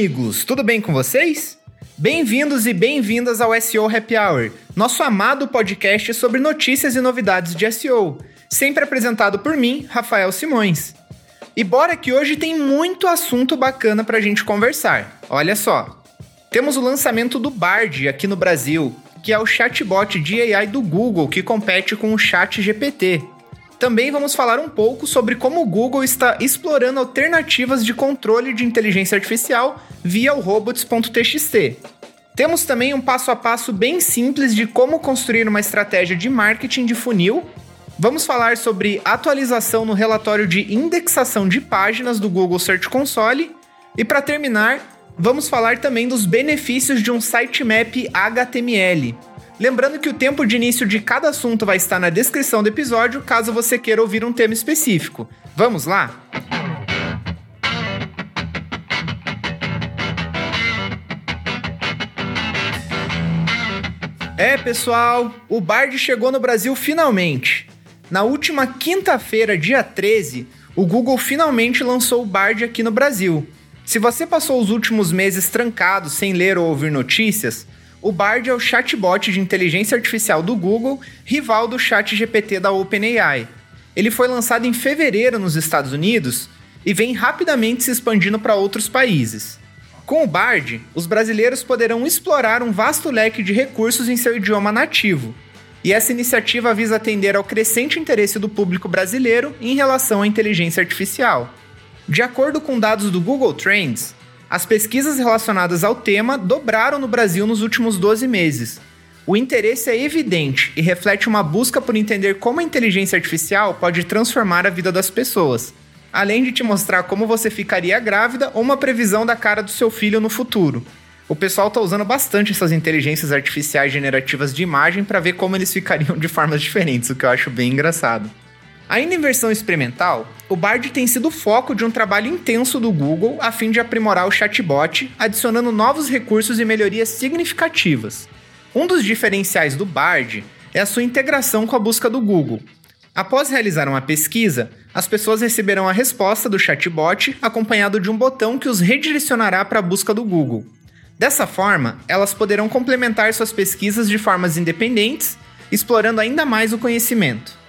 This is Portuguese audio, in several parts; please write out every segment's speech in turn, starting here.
amigos! Tudo bem com vocês? Bem-vindos e bem-vindas ao SEO Happy Hour, nosso amado podcast sobre notícias e novidades de SEO, sempre apresentado por mim, Rafael Simões. E bora que hoje tem muito assunto bacana pra gente conversar. Olha só. Temos o lançamento do Bard aqui no Brasil, que é o chatbot de AI do Google que compete com o Chat GPT. Também vamos falar um pouco sobre como o Google está explorando alternativas de controle de inteligência artificial via o robots.txt. Temos também um passo a passo bem simples de como construir uma estratégia de marketing de funil. Vamos falar sobre atualização no relatório de indexação de páginas do Google Search Console. E para terminar, vamos falar também dos benefícios de um sitemap HTML. Lembrando que o tempo de início de cada assunto vai estar na descrição do episódio, caso você queira ouvir um tema específico. Vamos lá? É, pessoal, o Bard chegou no Brasil finalmente. Na última quinta-feira, dia 13, o Google finalmente lançou o Bard aqui no Brasil. Se você passou os últimos meses trancado sem ler ou ouvir notícias, o Bard é o chatbot de inteligência artificial do Google, rival do ChatGPT da OpenAI. Ele foi lançado em fevereiro nos Estados Unidos e vem rapidamente se expandindo para outros países. Com o Bard, os brasileiros poderão explorar um vasto leque de recursos em seu idioma nativo. E essa iniciativa visa atender ao crescente interesse do público brasileiro em relação à inteligência artificial. De acordo com dados do Google Trends, as pesquisas relacionadas ao tema dobraram no Brasil nos últimos 12 meses. O interesse é evidente e reflete uma busca por entender como a inteligência artificial pode transformar a vida das pessoas, além de te mostrar como você ficaria grávida ou uma previsão da cara do seu filho no futuro. O pessoal está usando bastante essas inteligências artificiais generativas de imagem para ver como eles ficariam de formas diferentes, o que eu acho bem engraçado. Ainda em versão experimental, o Bard tem sido foco de um trabalho intenso do Google a fim de aprimorar o chatbot, adicionando novos recursos e melhorias significativas. Um dos diferenciais do Bard é a sua integração com a busca do Google. Após realizar uma pesquisa, as pessoas receberão a resposta do chatbot acompanhado de um botão que os redirecionará para a busca do Google. Dessa forma, elas poderão complementar suas pesquisas de formas independentes, explorando ainda mais o conhecimento.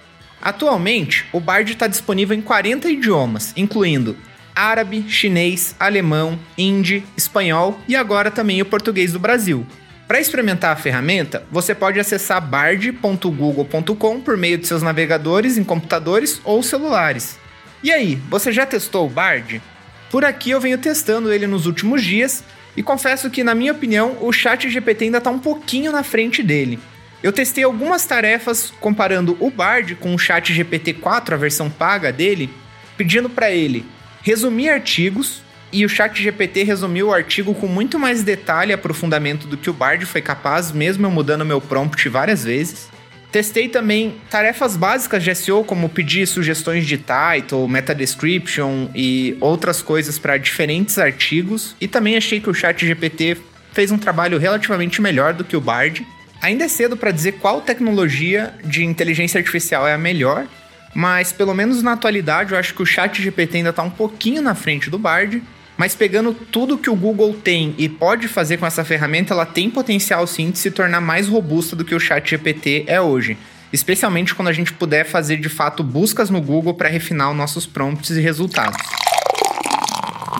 Atualmente, o Bard está disponível em 40 idiomas, incluindo árabe, chinês, alemão, hindi, espanhol e agora também o português do Brasil. Para experimentar a ferramenta, você pode acessar bard.google.com por meio de seus navegadores em computadores ou celulares. E aí, você já testou o Bard? Por aqui eu venho testando ele nos últimos dias e confesso que, na minha opinião, o Chat GPT ainda está um pouquinho na frente dele. Eu testei algumas tarefas comparando o Bard com o Chat GPT-4, a versão paga dele, pedindo para ele resumir artigos, e o Chat GPT resumiu o artigo com muito mais detalhe e aprofundamento do que o Bard foi capaz, mesmo eu mudando meu prompt várias vezes. Testei também tarefas básicas de SEO, como pedir sugestões de title, meta description e outras coisas para diferentes artigos, e também achei que o Chat GPT fez um trabalho relativamente melhor do que o Bard. Ainda é cedo para dizer qual tecnologia de inteligência artificial é a melhor, mas pelo menos na atualidade eu acho que o Chat GPT ainda está um pouquinho na frente do Bard. Mas pegando tudo que o Google tem e pode fazer com essa ferramenta, ela tem potencial sim de se tornar mais robusta do que o Chat GPT é hoje. Especialmente quando a gente puder fazer de fato buscas no Google para refinar os nossos prompts e resultados.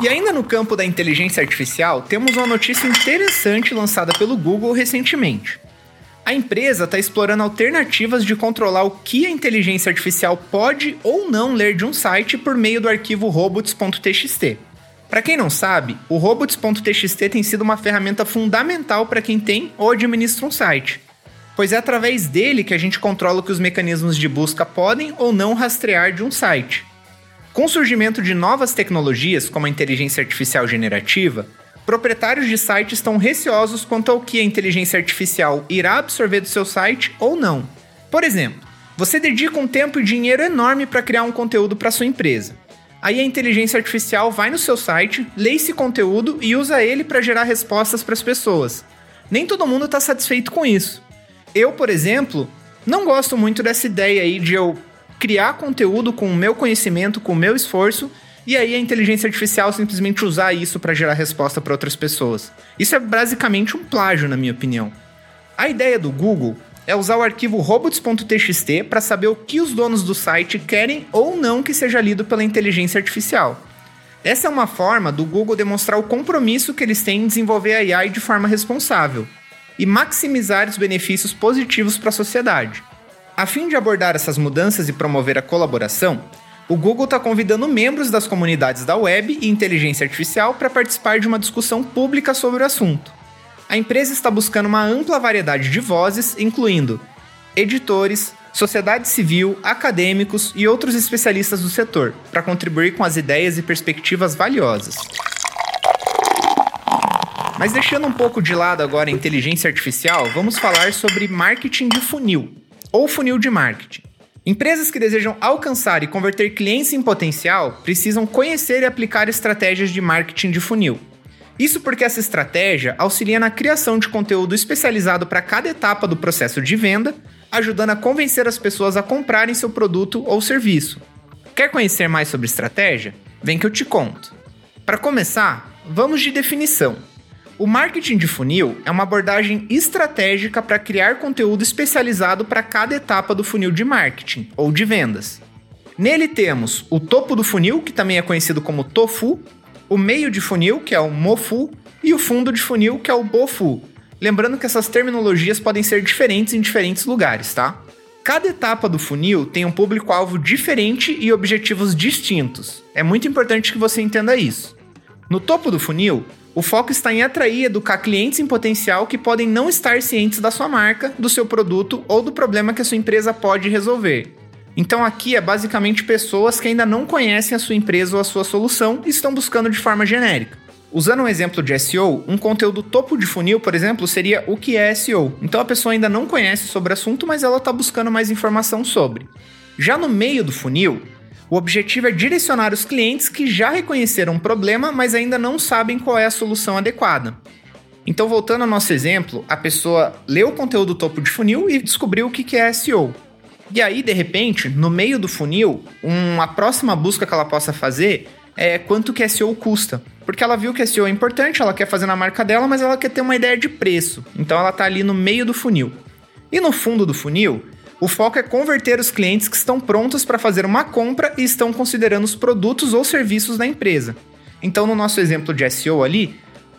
E ainda no campo da inteligência artificial, temos uma notícia interessante lançada pelo Google recentemente. A empresa está explorando alternativas de controlar o que a inteligência artificial pode ou não ler de um site por meio do arquivo robots.txt. Para quem não sabe, o robots.txt tem sido uma ferramenta fundamental para quem tem ou administra um site, pois é através dele que a gente controla o que os mecanismos de busca podem ou não rastrear de um site. Com o surgimento de novas tecnologias, como a inteligência artificial generativa, proprietários de sites estão receosos quanto ao que a inteligência artificial irá absorver do seu site ou não. Por exemplo, você dedica um tempo e dinheiro enorme para criar um conteúdo para sua empresa. Aí a inteligência artificial vai no seu site, lê esse conteúdo e usa ele para gerar respostas para as pessoas. Nem todo mundo está satisfeito com isso. Eu, por exemplo, não gosto muito dessa ideia aí de eu criar conteúdo com o meu conhecimento, com o meu esforço e aí a inteligência artificial simplesmente usar isso para gerar resposta para outras pessoas. Isso é basicamente um plágio, na minha opinião. A ideia do Google é usar o arquivo robots.txt para saber o que os donos do site querem ou não que seja lido pela inteligência artificial. Essa é uma forma do Google demonstrar o compromisso que eles têm em desenvolver a AI de forma responsável e maximizar os benefícios positivos para a sociedade. A fim de abordar essas mudanças e promover a colaboração, o Google está convidando membros das comunidades da web e inteligência artificial para participar de uma discussão pública sobre o assunto. A empresa está buscando uma ampla variedade de vozes, incluindo editores, sociedade civil, acadêmicos e outros especialistas do setor, para contribuir com as ideias e perspectivas valiosas. Mas deixando um pouco de lado agora a inteligência artificial, vamos falar sobre marketing de funil, ou funil de marketing. Empresas que desejam alcançar e converter clientes em potencial precisam conhecer e aplicar estratégias de marketing de funil. Isso porque essa estratégia auxilia na criação de conteúdo especializado para cada etapa do processo de venda, ajudando a convencer as pessoas a comprarem seu produto ou serviço. Quer conhecer mais sobre estratégia? Vem que eu te conto. Para começar, vamos de definição. O marketing de funil é uma abordagem estratégica para criar conteúdo especializado para cada etapa do funil de marketing ou de vendas. Nele temos o topo do funil, que também é conhecido como tofu, o meio de funil, que é o mofu, e o fundo de funil, que é o bofu. Lembrando que essas terminologias podem ser diferentes em diferentes lugares, tá? Cada etapa do funil tem um público-alvo diferente e objetivos distintos. É muito importante que você entenda isso. No topo do funil, o foco está em atrair e educar clientes em potencial que podem não estar cientes da sua marca, do seu produto ou do problema que a sua empresa pode resolver. Então aqui é basicamente pessoas que ainda não conhecem a sua empresa ou a sua solução e estão buscando de forma genérica. Usando um exemplo de SEO, um conteúdo topo de funil, por exemplo, seria o que é SEO. Então a pessoa ainda não conhece sobre o assunto, mas ela está buscando mais informação sobre. Já no meio do funil, o objetivo é direcionar os clientes que já reconheceram um problema, mas ainda não sabem qual é a solução adequada. Então, voltando ao nosso exemplo, a pessoa leu o conteúdo topo de funil e descobriu o que é SEO. E aí, de repente, no meio do funil, uma próxima busca que ela possa fazer é quanto que SEO custa. Porque ela viu que SEO é importante, ela quer fazer na marca dela, mas ela quer ter uma ideia de preço. Então ela está ali no meio do funil. E no fundo do funil, o foco é converter os clientes que estão prontos para fazer uma compra e estão considerando os produtos ou serviços da empresa. Então, no nosso exemplo de SEO ali,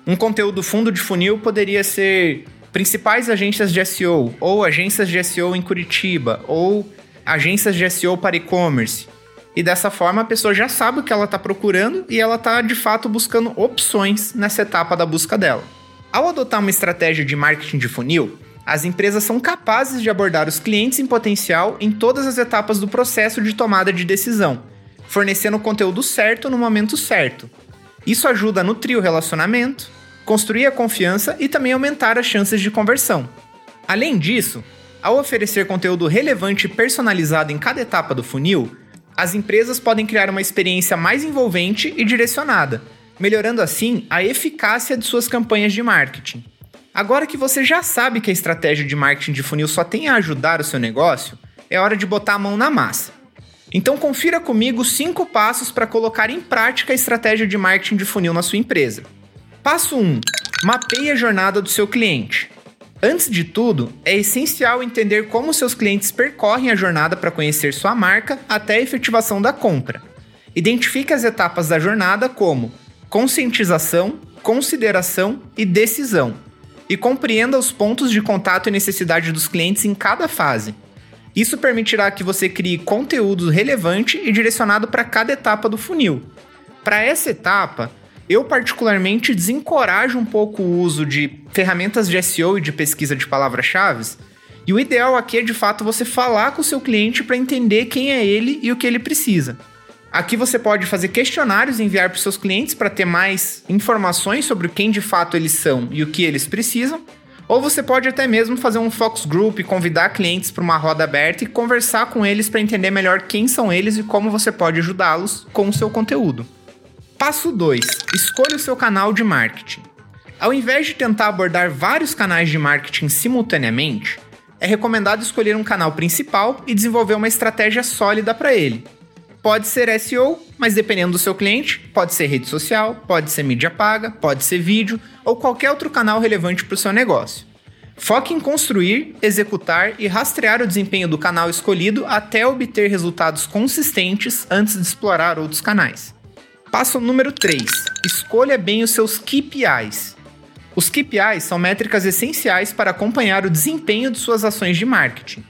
um conteúdo fundo de funil poderia ser principais agências de SEO, ou agências de SEO em Curitiba, ou agências de SEO para e-commerce. E dessa forma a pessoa já sabe o que ela está procurando e ela está de fato buscando opções nessa etapa da busca dela. Ao adotar uma estratégia de marketing de funil, as empresas são capazes de abordar os clientes em potencial em todas as etapas do processo de tomada de decisão, fornecendo o conteúdo certo no momento certo. Isso ajuda a nutrir o relacionamento, construir a confiança e também aumentar as chances de conversão. Além disso, ao oferecer conteúdo relevante e personalizado em cada etapa do funil, as empresas podem criar uma experiência mais envolvente e direcionada, melhorando assim a eficácia de suas campanhas de marketing. Agora que você já sabe que a estratégia de marketing de funil só tem a ajudar o seu negócio, é hora de botar a mão na massa. Então confira comigo cinco passos para colocar em prática a estratégia de marketing de funil na sua empresa. Passo 1: mapeie a jornada do seu cliente. Antes de tudo, é essencial entender como seus clientes percorrem a jornada para conhecer sua marca até a efetivação da compra. Identifique as etapas da jornada como conscientização, consideração e decisão e compreenda os pontos de contato e necessidade dos clientes em cada fase. Isso permitirá que você crie conteúdo relevante e direcionado para cada etapa do funil. Para essa etapa, eu particularmente desencorajo um pouco o uso de ferramentas de SEO e de pesquisa de palavras-chave. E o ideal aqui é de fato você falar com o seu cliente para entender quem é ele e o que ele precisa. Aqui você pode fazer questionários e enviar para seus clientes para ter mais informações sobre quem de fato eles são e o que eles precisam. Ou você pode até mesmo fazer um focus group, convidar clientes para uma roda aberta e conversar com eles para entender melhor quem são eles e como você pode ajudá-los com o seu conteúdo. Passo 2: escolha o seu canal de marketing. Ao invés de tentar abordar vários canais de marketing simultaneamente, é recomendado escolher um canal principal e desenvolver uma estratégia sólida para ele. Pode ser SEO, mas dependendo do seu cliente, pode ser rede social, pode ser mídia paga, pode ser vídeo ou qualquer outro canal relevante para o seu negócio. Foque em construir, executar e rastrear o desempenho do canal escolhido até obter resultados consistentes antes de explorar outros canais. Passo número 3: escolha bem os seus KPIs. Os KPIs são métricas essenciais para acompanhar o desempenho de suas ações de marketing.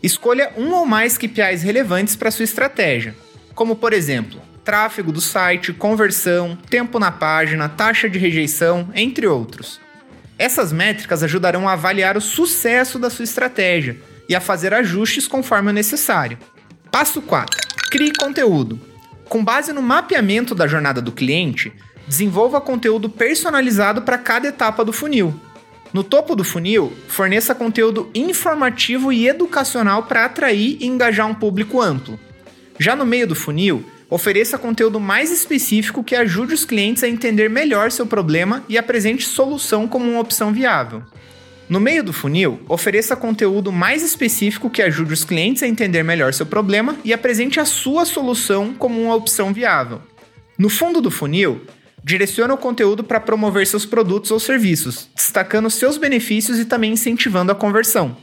Escolha um ou mais KPIs relevantes para sua estratégia, como por exemplo, tráfego do site, conversão, tempo na página, taxa de rejeição, entre outros. Essas métricas ajudarão a avaliar o sucesso da sua estratégia e a fazer ajustes conforme o necessário. Passo 4. Crie conteúdo. Com base no mapeamento da jornada do cliente, desenvolva conteúdo personalizado para cada etapa do funil. No topo do funil, forneça conteúdo informativo e educacional para atrair e engajar um público amplo. Já no meio do funil, ofereça conteúdo mais específico que ajude os clientes a entender melhor seu problema e apresente solução como uma opção viável. No meio do funil, ofereça conteúdo mais específico que ajude os clientes a entender melhor seu problema e apresente a sua solução como uma opção viável. No fundo do funil, direcione o conteúdo para promover seus produtos ou serviços, destacando seus benefícios e também incentivando a conversão.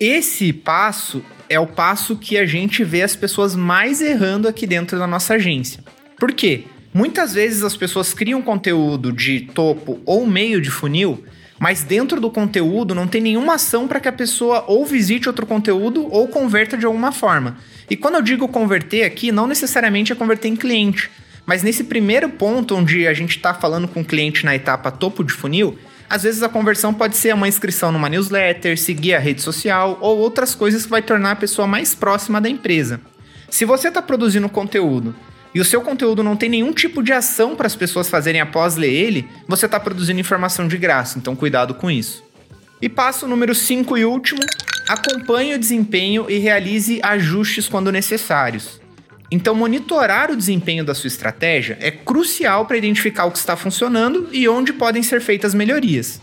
Esse passo é o passo que a gente vê as pessoas mais errando aqui dentro da nossa agência. Por quê? Muitas vezes as pessoas criam conteúdo de topo ou meio de funil, mas dentro do conteúdo não tem nenhuma ação para que a pessoa ou visite outro conteúdo ou converta de alguma forma. E quando eu digo converter aqui, não necessariamente é converter em cliente, mas nesse primeiro ponto onde a gente está falando com o cliente na etapa topo de funil, às vezes a conversão pode ser uma inscrição numa newsletter, seguir a rede social ou outras coisas que vai tornar a pessoa mais próxima da empresa. Se você está produzindo conteúdo e o seu conteúdo não tem nenhum tipo de ação para as pessoas fazerem após ler ele, você está produzindo informação de graça, então cuidado com isso. E passo número 5 e último: acompanhe o desempenho e realize ajustes quando necessários. Então, monitorar o desempenho da sua estratégia é crucial para identificar o que está funcionando e onde podem ser feitas melhorias.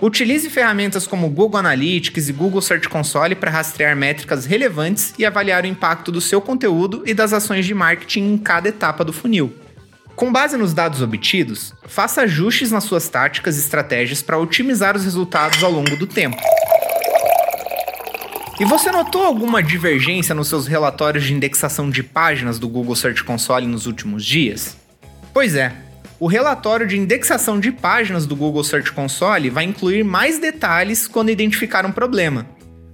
Utilize ferramentas como Google Analytics e Google Search Console para rastrear métricas relevantes e avaliar o impacto do seu conteúdo e das ações de marketing em cada etapa do funil. Com base nos dados obtidos, faça ajustes nas suas táticas e estratégias para otimizar os resultados ao longo do tempo. E você notou alguma divergência nos seus relatórios de indexação de páginas do Google Search Console nos últimos dias? Pois é, o relatório de indexação de páginas do Google Search Console vai incluir mais detalhes quando identificar um problema.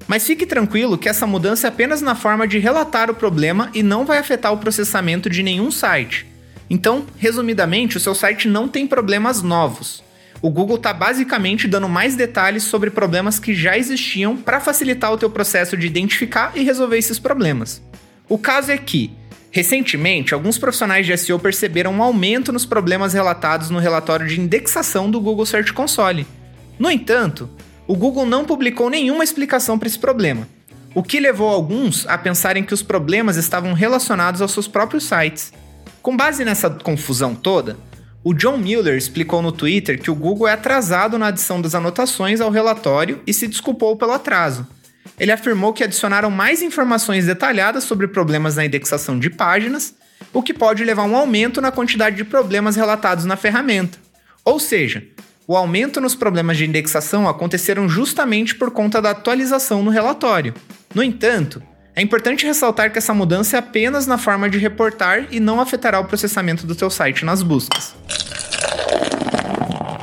Mas fique tranquilo que essa mudança é apenas na forma de relatar o problema e não vai afetar o processamento de nenhum site. Então, resumidamente, o seu site não tem problemas novos o Google está basicamente dando mais detalhes sobre problemas que já existiam para facilitar o teu processo de identificar e resolver esses problemas. O caso é que, recentemente, alguns profissionais de SEO perceberam um aumento nos problemas relatados no relatório de indexação do Google Search Console. No entanto, o Google não publicou nenhuma explicação para esse problema, o que levou alguns a pensarem que os problemas estavam relacionados aos seus próprios sites. Com base nessa confusão toda, o John Mueller explicou no Twitter que o Google é atrasado na adição das anotações ao relatório e se desculpou pelo atraso. Ele afirmou que adicionaram mais informações detalhadas sobre problemas na indexação de páginas, o que pode levar a um aumento na quantidade de problemas relatados na ferramenta. Ou seja, o aumento nos problemas de indexação aconteceram justamente por conta da atualização no relatório. No entanto, é importante ressaltar que essa mudança é apenas na forma de reportar e não afetará o processamento do teu site nas buscas.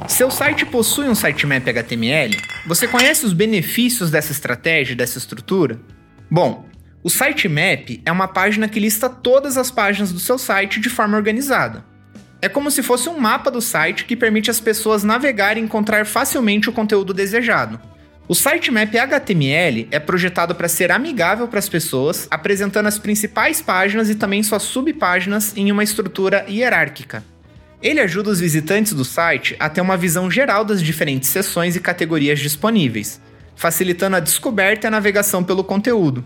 Seu site possui um sitemap HTML? Você conhece os benefícios dessa estratégia, dessa estrutura? Bom, o sitemap é uma página que lista todas as páginas do seu site de forma organizada. É como se fosse um mapa do site que permite às pessoas navegar e encontrar facilmente o conteúdo desejado. O sitemap HTML é projetado para ser amigável para as pessoas, apresentando as principais páginas e também suas subpáginas em uma estrutura hierárquica. Ele ajuda os visitantes do site a ter uma visão geral das diferentes seções e categorias disponíveis, facilitando a descoberta e a navegação pelo conteúdo.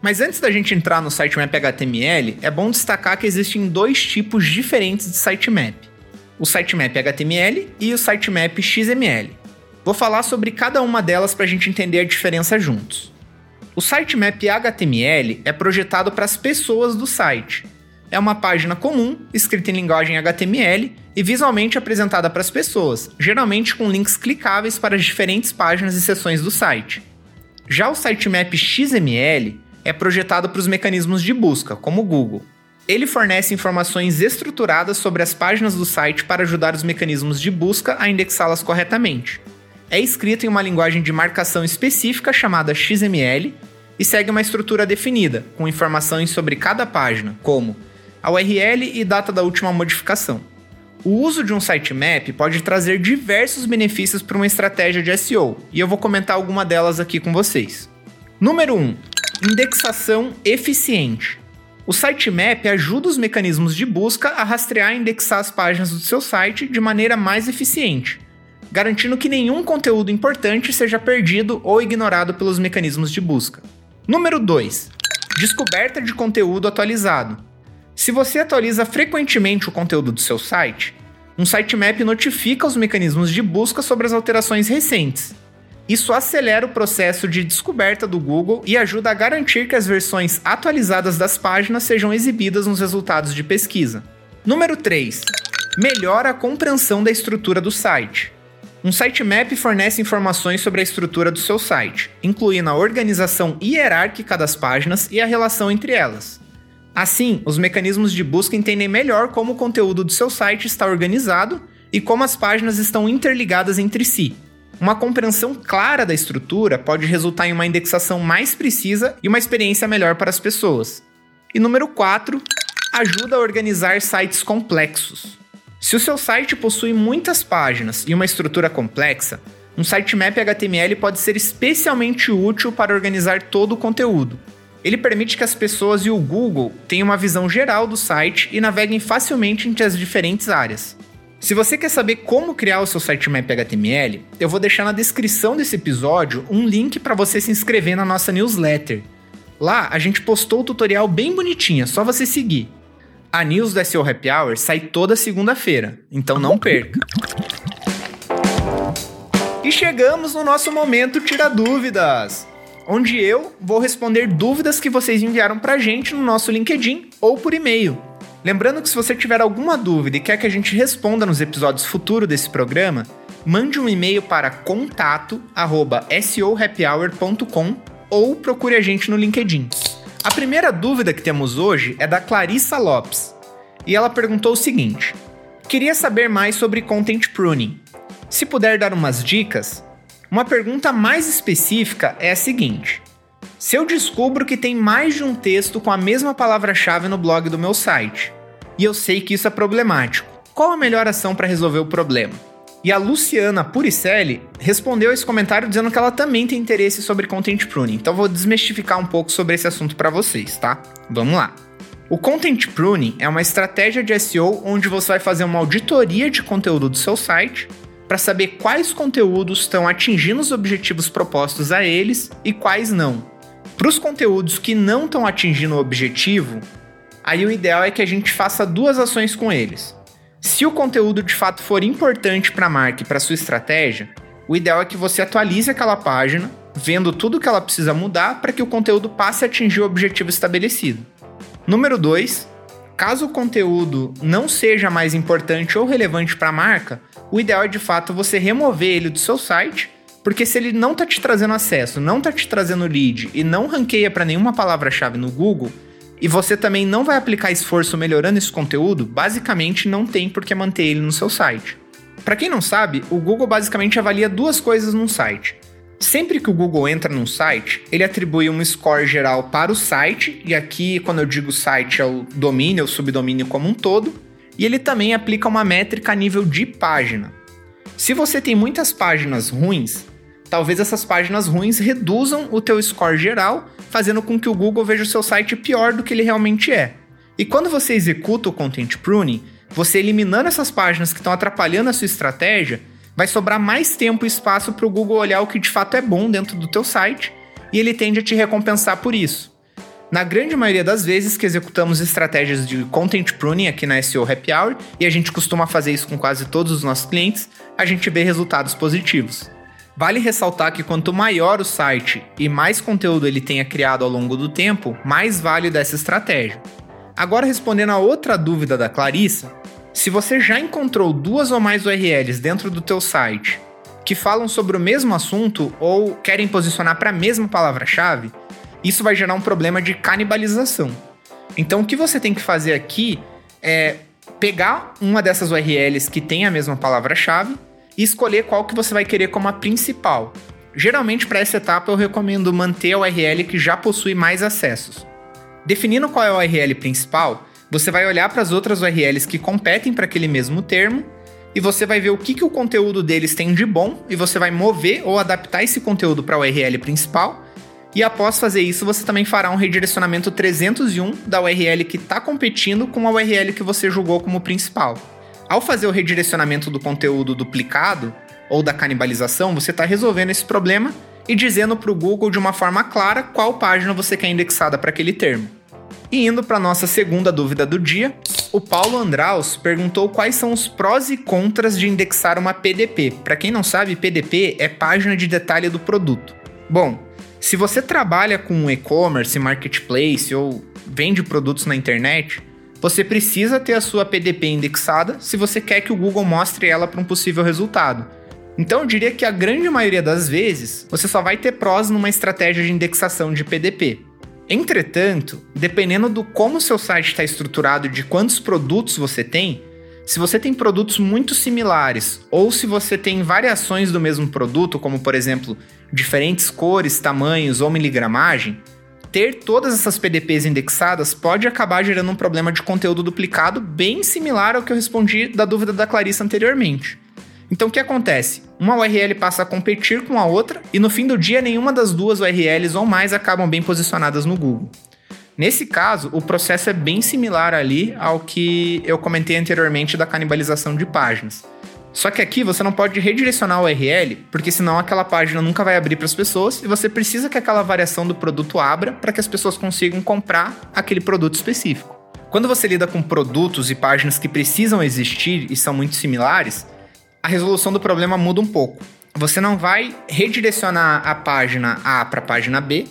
Mas antes da gente entrar no sitemap HTML, é bom destacar que existem dois tipos diferentes de sitemap: o sitemap HTML e o sitemap XML. Vou falar sobre cada uma delas para a gente entender a diferença juntos. O sitemap HTML é projetado para as pessoas do site, é uma página comum, escrita em linguagem HTML e visualmente apresentada para as pessoas, geralmente com links clicáveis para as diferentes páginas e seções do site. Já o sitemap XML é projetado para os mecanismos de busca, como o Google. Ele fornece informações estruturadas sobre as páginas do site para ajudar os mecanismos de busca a indexá-las corretamente. É escrito em uma linguagem de marcação específica chamada XML e segue uma estrutura definida, com informações sobre cada página, como a URL e data da última modificação. O uso de um sitemap pode trazer diversos benefícios para uma estratégia de SEO, e eu vou comentar alguma delas aqui com vocês. Número 1. Indexação eficiente. O sitemap ajuda os mecanismos de busca a rastrear e indexar as páginas do seu site de maneira mais eficiente, garantindo que nenhum conteúdo importante seja perdido ou ignorado pelos mecanismos de busca. Número 2. Descoberta de conteúdo atualizado. Se você atualiza frequentemente o conteúdo do seu site, um sitemap notifica os mecanismos de busca sobre as alterações recentes. Isso acelera o processo de descoberta do Google e ajuda a garantir que as versões atualizadas das páginas sejam exibidas nos resultados de pesquisa. Número 3. Melhora a compreensão da estrutura do site. Um sitemap fornece informações sobre a estrutura do seu site, incluindo a organização hierárquica das páginas e a relação entre elas. Assim, os mecanismos de busca entendem melhor como o conteúdo do seu site está organizado e como as páginas estão interligadas entre si. Uma compreensão clara da estrutura pode resultar em uma indexação mais precisa e uma experiência melhor para as pessoas. E número 4, ajuda a organizar sites complexos. Se o seu site possui muitas páginas e uma estrutura complexa, um sitemap HTML pode ser especialmente útil para organizar todo o conteúdo. Ele permite que as pessoas e o Google tenham uma visão geral do site e naveguem facilmente entre as diferentes áreas. Se você quer saber como criar o seu sitemap HTML, eu vou deixar na descrição desse episódio um link para você se inscrever na nossa newsletter. Lá a gente postou o tutorial bem bonitinho, é só você seguir. A news do SEO Happy Hour sai toda segunda-feira, então não perca. E chegamos no nosso momento Tira Dúvidas, onde eu vou responder dúvidas que vocês enviaram pra gente no nosso LinkedIn ou por e-mail. Lembrando que se você tiver alguma dúvida e quer que a gente responda nos episódios futuros desse programa, mande um e-mail para contato@sohappyhour.com ou procure a gente no LinkedIn. A primeira dúvida que temos hoje é da Clarissa Lopes. E ela perguntou o seguinte: Queria saber mais sobre content pruning. Se puder dar umas dicas, uma pergunta mais específica é a seguinte: Se eu descubro que tem mais de um texto com a mesma palavra-chave no blog do meu site, e eu sei que isso é problemático, qual a melhor ação para resolver o problema? E a Luciana Puricelli respondeu esse comentário dizendo que ela também tem interesse sobre content pruning. Então vou desmistificar um pouco sobre esse assunto para vocês, tá? Vamos lá. O content pruning é uma estratégia de SEO onde você vai fazer uma auditoria de conteúdo do seu site para saber quais conteúdos estão atingindo os objetivos propostos a eles e quais não. Para os conteúdos que não estão atingindo o objetivo, aí o ideal é que a gente faça duas ações com eles. Se o conteúdo de fato for importante para a marca e para sua estratégia, o ideal é que você atualize aquela página, vendo tudo que ela precisa mudar para que o conteúdo passe a atingir o objetivo estabelecido. Número 2, caso o conteúdo não seja mais importante ou relevante para a marca, o ideal é de fato você remover ele do seu site, porque se ele não está te trazendo acesso, não está te trazendo lead e não ranqueia para nenhuma palavra-chave no Google, e você também não vai aplicar esforço melhorando esse conteúdo, basicamente não tem por que manter ele no seu site. Para quem não sabe, o Google basicamente avalia duas coisas num site. Sempre que o Google entra num site, ele atribui um score geral para o site, e aqui, quando eu digo site, é o domínio, o subdomínio como um todo, e ele também aplica uma métrica a nível de página. Se você tem muitas páginas ruins, talvez essas páginas ruins reduzam o teu score geral, fazendo com que o Google veja o seu site pior do que ele realmente é. E quando você executa o content pruning, você eliminando essas páginas que estão atrapalhando a sua estratégia, vai sobrar mais tempo e espaço para o Google olhar o que de fato é bom dentro do teu site e ele tende a te recompensar por isso. Na grande maioria das vezes que executamos estratégias de content pruning aqui na SEO Happy Hour, e a gente costuma fazer isso com quase todos os nossos clientes, a gente vê resultados positivos. Vale ressaltar que quanto maior o site e mais conteúdo ele tenha criado ao longo do tempo, mais vale dessa estratégia. Agora respondendo a outra dúvida da Clarissa, se você já encontrou duas ou mais URLs dentro do teu site que falam sobre o mesmo assunto ou querem posicionar para a mesma palavra-chave, isso vai gerar um problema de canibalização. Então o que você tem que fazer aqui é pegar uma dessas URLs que tem a mesma palavra-chave e escolher qual que você vai querer como a principal. Geralmente para essa etapa eu recomendo manter a URL que já possui mais acessos. Definindo qual é a URL principal, você vai olhar para as outras URLs que competem para aquele mesmo termo e você vai ver o que, que o conteúdo deles tem de bom e você vai mover ou adaptar esse conteúdo para a URL principal. E após fazer isso, você também fará um redirecionamento 301 da URL que está competindo com a URL que você julgou como principal. Ao fazer o redirecionamento do conteúdo duplicado ou da canibalização, você está resolvendo esse problema e dizendo para o Google de uma forma clara qual página você quer indexada para aquele termo. E indo para nossa segunda dúvida do dia, o Paulo Andraus perguntou quais são os prós e contras de indexar uma PDP. Para quem não sabe, PDP é página de detalhe do produto. Bom, se você trabalha com e-commerce, marketplace ou vende produtos na internet, você precisa ter a sua PDP indexada se você quer que o Google mostre ela para um possível resultado. Então eu diria que a grande maioria das vezes você só vai ter prós numa estratégia de indexação de PDP. Entretanto, dependendo do como seu site está estruturado de quantos produtos você tem, se você tem produtos muito similares ou se você tem variações do mesmo produto, como por exemplo diferentes cores, tamanhos ou miligramagem, ter todas essas PDPs indexadas pode acabar gerando um problema de conteúdo duplicado bem similar ao que eu respondi da dúvida da Clarissa anteriormente. Então o que acontece? Uma URL passa a competir com a outra e no fim do dia nenhuma das duas URLs ou mais acabam bem posicionadas no Google. Nesse caso, o processo é bem similar ali ao que eu comentei anteriormente da canibalização de páginas. Só que aqui você não pode redirecionar o URL, porque senão aquela página nunca vai abrir para as pessoas e você precisa que aquela variação do produto abra para que as pessoas consigam comprar aquele produto específico. Quando você lida com produtos e páginas que precisam existir e são muito similares, a resolução do problema muda um pouco. Você não vai redirecionar a página A para a página B,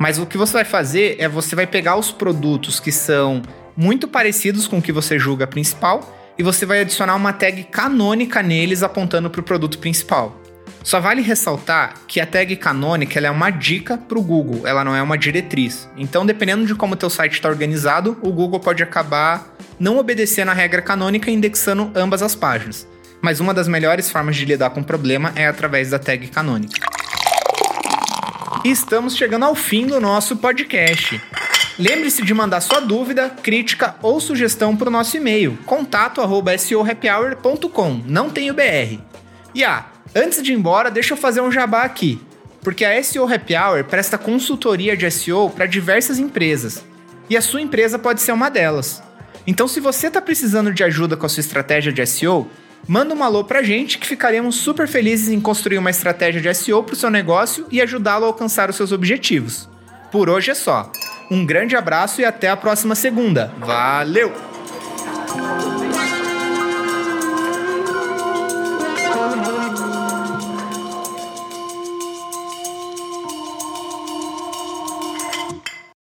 mas o que você vai fazer é você vai pegar os produtos que são muito parecidos com o que você julga principal e você vai adicionar uma tag canônica neles apontando para o produto principal. Só vale ressaltar que a tag canônica é uma dica para o Google, ela não é uma diretriz. Então, dependendo de como o teu site está organizado, o Google pode acabar não obedecendo a regra canônica e indexando ambas as páginas. Mas uma das melhores formas de lidar com o problema é através da tag canônica. E estamos chegando ao fim do nosso podcast. Lembre-se de mandar sua dúvida, crítica ou sugestão para o nosso e-mail, contato@sohappyhour.com, não tem o BR. E ah, antes de ir embora, deixa eu fazer um jabá aqui, porque a SEO Happy Hour presta consultoria de SEO para diversas empresas, e a sua empresa pode ser uma delas. Então, se você está precisando de ajuda com a sua estratégia de SEO, manda um alô pra gente que ficaremos super felizes em construir uma estratégia de SEO para o seu negócio e ajudá-lo a alcançar os seus objetivos. Por hoje é só. Um grande abraço e até a próxima segunda. Valeu!